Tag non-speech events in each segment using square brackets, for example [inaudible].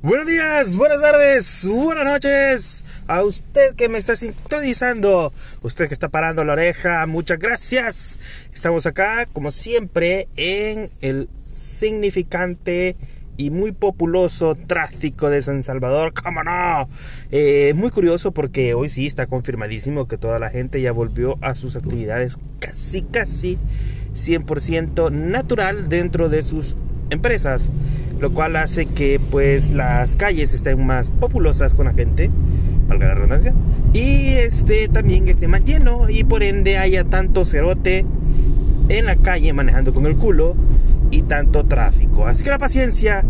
Buenos días, buenas tardes, buenas noches a usted que me está sintonizando, usted que está parando la oreja, muchas gracias. Estamos acá, como siempre, en el significante y muy populoso tráfico de San Salvador, ¡cómo no! Eh, muy curioso porque hoy sí está confirmadísimo que toda la gente ya volvió a sus actividades casi, casi 100% natural dentro de sus empresas, lo cual hace que pues las calles estén más populosas con la gente, valga la redundancia, y este también esté más lleno y por ende haya tanto cerote en la calle manejando con el culo y tanto tráfico. Así que la paciencia,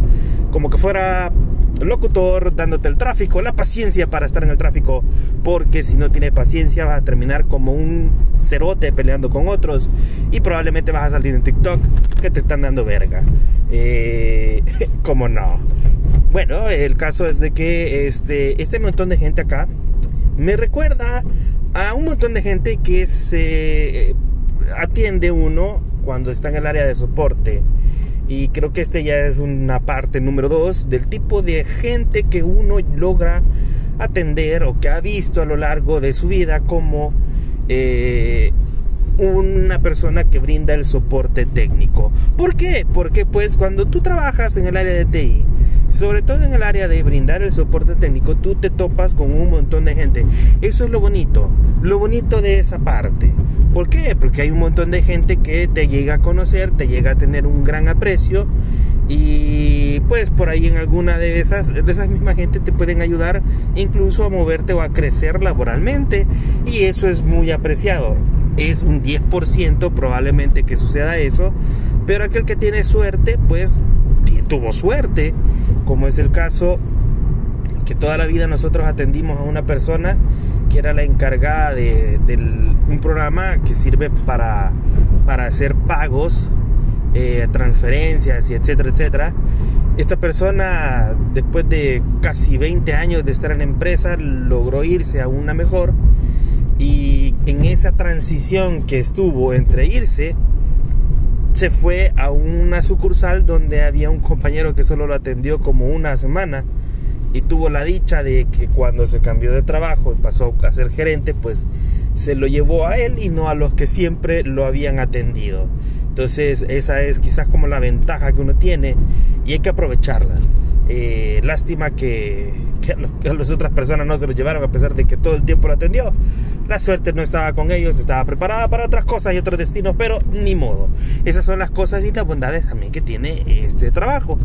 como que fuera locutor dándote el tráfico, la paciencia para estar en el tráfico, porque si no tienes paciencia vas a terminar como un cerote peleando con otros y probablemente vas a salir en TikTok que te están dando verga. Eh, [laughs] como no. Bueno, el caso es de que este, este montón de gente acá me recuerda a un montón de gente que se atiende uno cuando está en el área de soporte. Y creo que este ya es una parte número dos del tipo de gente que uno logra atender o que ha visto a lo largo de su vida como eh, una persona que brinda el soporte técnico. ¿Por qué? Porque pues cuando tú trabajas en el área de TI, sobre todo en el área de brindar el soporte técnico, tú te topas con un montón de gente. Eso es lo bonito, lo bonito de esa parte. ¿Por qué? Porque hay un montón de gente que te llega a conocer, te llega a tener un gran aprecio y pues por ahí en alguna de esas, de esas mismas gente te pueden ayudar incluso a moverte o a crecer laboralmente y eso es muy apreciado. Es un 10% probablemente que suceda eso, pero aquel que tiene suerte pues tuvo suerte, como es el caso que toda la vida nosotros atendimos a una persona que era la encargada de, un programa que sirve para, para hacer pagos, eh, transferencias y etcétera, etcétera. Esta persona, después de casi 20 años de estar en la empresa, logró irse a una mejor y en esa transición que estuvo entre irse, se fue a una sucursal donde había un compañero que solo lo atendió como una semana y tuvo la dicha de que cuando se cambió de trabajo y pasó a ser gerente, pues se lo llevó a él y no a los que siempre lo habían atendido. Entonces esa es quizás como la ventaja que uno tiene y hay que aprovecharlas. Eh, lástima que, que, a las otras personas no se lo llevaron a pesar de que todo el tiempo lo atendió. La suerte no estaba con ellos, estaba preparada para otras cosas y otros destinos, pero ni modo. Esas son las cosas y las bondades también que tiene este trabajo.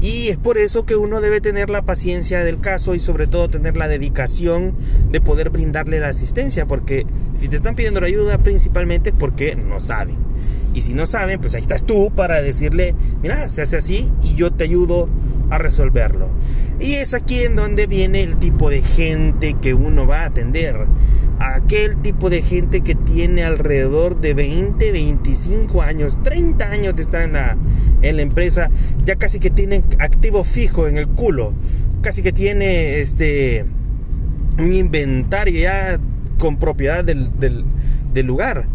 Y es por eso que uno debe tener la paciencia del caso y sobre todo tener la dedicación de poder brindarle la asistencia, porque si te están pidiendo la ayuda principalmente es porque no saben. Y si no saben, pues ahí estás tú para decirle, mira, se hace así y yo te ayudo a resolverlo. Y es aquí en donde viene el tipo de gente que uno va a atender. Aquel tipo de gente que tiene alrededor de 20, 25 años, 30 años de estar en la, en la empresa, ya casi que tienen activo fijo en el culo, casi que tiene este un inventario ya con propiedad del, del, del lugar.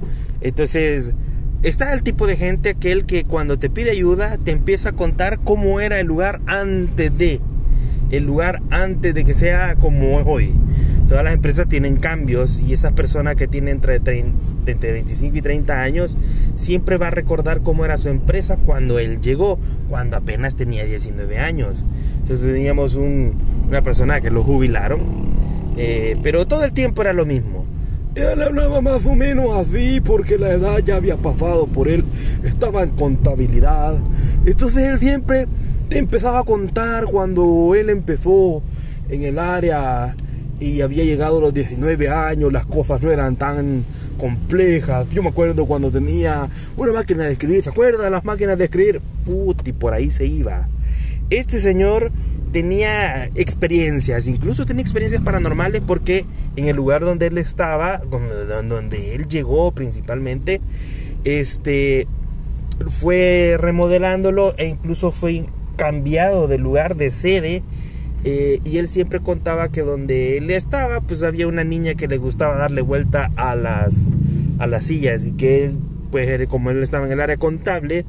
Entonces, Está el tipo de gente aquel que cuando te pide ayuda te empieza a contar cómo era el lugar antes de. El lugar antes de que sea como es hoy. Todas las empresas tienen cambios y esas personas que tienen entre, 25 y 30 años siempre va a recordar cómo era su empresa cuando él llegó, cuando apenas tenía 19 años. Entonces teníamos una persona que lo jubilaron, eh, pero todo el tiempo era lo mismo él hablaba más o menos así porque la edad ya había pasado por él, estaba en contabilidad. Entonces él siempre te empezaba a contar cuando él empezó en el área y había llegado a los 19 años, las cosas no eran tan complejas. Yo me acuerdo cuando tenía una máquina de escribir, ¿se acuerdan las máquinas de escribir? Puti, por ahí se iba. Este señor tenía experiencias, incluso tenía experiencias paranormales porque en el lugar donde él estaba, donde él llegó principalmente, este fue remodelándolo e incluso fue cambiado de lugar de sede eh, y él siempre contaba que donde él estaba pues había una niña que le gustaba darle vuelta a las a las sillas y que él pues como él estaba en el área contable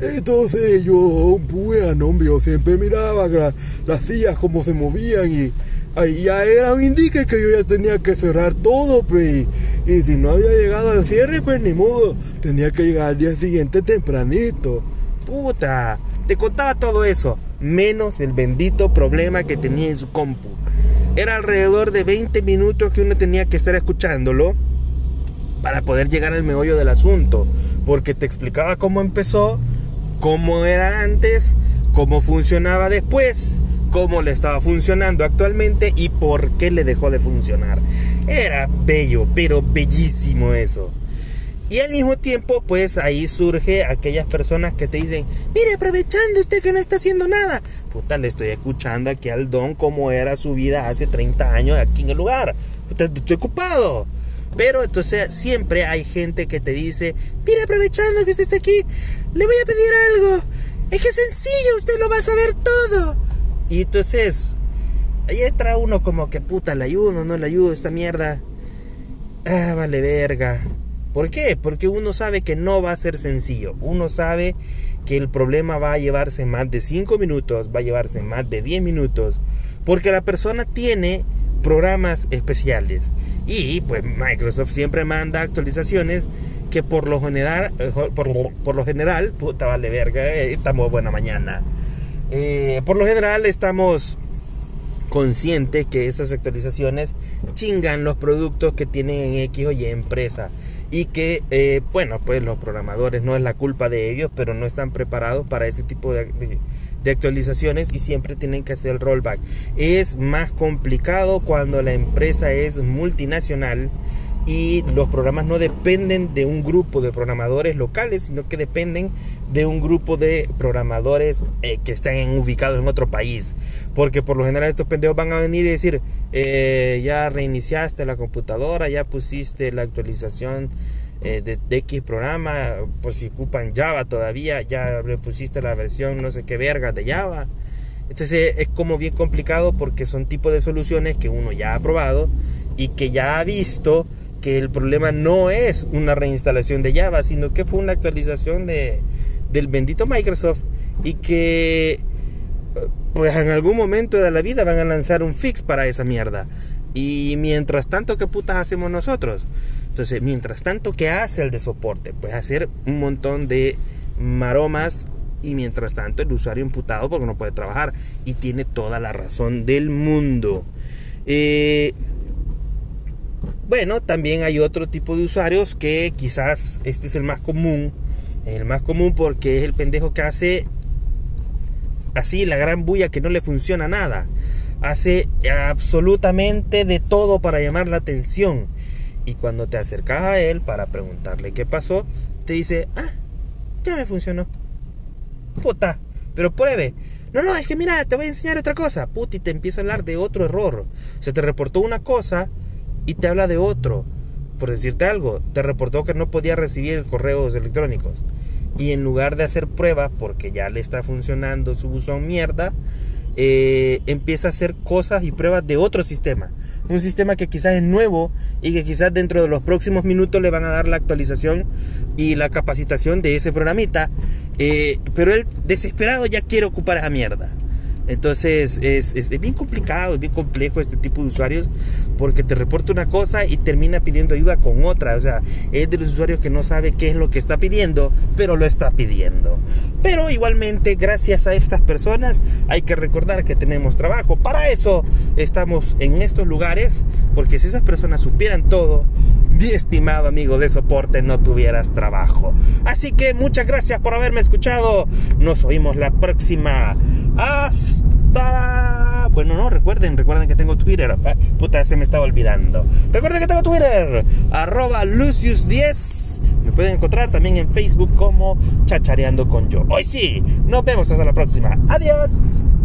Entonces yo, bueno, yo siempre miraba la- las sillas como se movían y ahí ya era un indique que yo ya tenía que cerrar todo, pues. Y, y si no había llegado al cierre, pues ni modo, tenía que llegar al día siguiente tempranito. Puta, te contaba todo eso, menos el bendito problema que tenía en su compu. Era alrededor de 20 minutos que uno tenía que estar escuchándolo para poder llegar al meollo del asunto, porque te explicaba cómo empezó, cómo era antes, cómo funcionaba después, cómo le estaba funcionando actualmente y por qué le dejó de funcionar. Era bello, pero bellísimo eso. Y al mismo tiempo, pues ahí surge aquellas personas que te dicen, mire, aprovechando usted que no está haciendo nada. Puta, le estoy escuchando aquí al don cómo era su vida hace 30 años aquí en el lugar. Puta, estoy ocupado. Pero entonces siempre hay gente que te dice, mire, aprovechando que usted está aquí, le voy a pedir algo. Es que sencillo, usted lo va a saber todo. Y entonces, ahí entra uno como que puta, le ayudo, no le ayudo, esta mierda. Ah, vale verga. ¿Por qué? Porque uno sabe que no va a ser sencillo. Uno sabe que el problema va a llevarse más de 5 minutos, va a llevarse más de 10 minutos. Porque la persona tiene programas especiales. Y pues Microsoft siempre manda actualizaciones que por lo general, eh, por, por lo general, puta vale verga, eh, estamos buena mañana. Eh, por lo general estamos consciente que esas actualizaciones chingan los productos que tienen en X o Y empresa y que bueno pues los programadores no es la culpa de ellos pero no están preparados para ese tipo de, actualizaciones y siempre tienen que hacer rollback es más complicado cuando la empresa es multinacional y los programas no dependen de un grupo de programadores locales, sino que dependen de un grupo de programadores eh, que están ubicados en otro país. Porque por lo general estos pendejos van a venir y decir, eh, ya reiniciaste la computadora, ya pusiste la actualización eh, de, X programa, por si ocupan Java todavía, ya le pusiste la versión no sé qué verga de Java. Entonces es como bien complicado porque son tipos de soluciones que uno ya ha probado y que ya ha visto que el problema no es una reinstalación de Java, sino que fue una actualización de, del bendito Microsoft y que pues en algún momento de la vida van a lanzar un fix para esa mierda. Y mientras tanto, ¿qué putas hacemos nosotros? Entonces, mientras tanto, ¿qué hace el de soporte? Pues hacer un montón de maromas y mientras tanto el usuario imputado porque no puede trabajar y tiene toda la razón del mundo. Eh, bueno, también hay otro tipo de usuarios que quizás este es el más común. El más común porque es el pendejo que hace así la gran bulla que no le funciona nada. Hace absolutamente de todo para llamar la atención. Y cuando te acercas a él para preguntarle qué pasó, te dice, ah, ya me funcionó. Puta, pero pruebe. No, no, es que mira, te voy a enseñar otra cosa. Puta, y te empieza a hablar de otro error. Se te reportó una cosa y te habla de otro. Por decirte algo, te reportó que no podía recibir correos electrónicos. Y en lugar de hacer pruebas, porque ya le está funcionando su buzón mierda, eh, empieza a hacer cosas y pruebas de otro sistema. Un sistema que quizás es nuevo y que quizás dentro de los próximos minutos le van a dar la actualización y la capacitación de ese programita. Eh, pero él desesperado ya quiere ocupar esa mierda. Entonces es, es, es, bien complicado, es bien complejo este tipo de usuarios porque te reporta una cosa y termina pidiendo ayuda con otra. O sea, es de los usuarios que no sabe qué es lo que está pidiendo, pero lo está pidiendo. Pero igualmente, gracias a estas personas, hay que recordar que tenemos trabajo. Para eso estamos en estos lugares, porque si esas personas supieran todo, mi estimado amigo de soporte, no tuvieras trabajo. Así que muchas gracias por haberme escuchado. Nos oímos la próxima. Hasta... Bueno, no, recuerden, recuerden que tengo Twitter. Puta, se me estaba olvidando. Recuerden que tengo Twitter. Arroba Lucius10. Me pueden encontrar también en Facebook como Chachareando con yo. Hoy sí, nos vemos hasta la próxima. Adiós.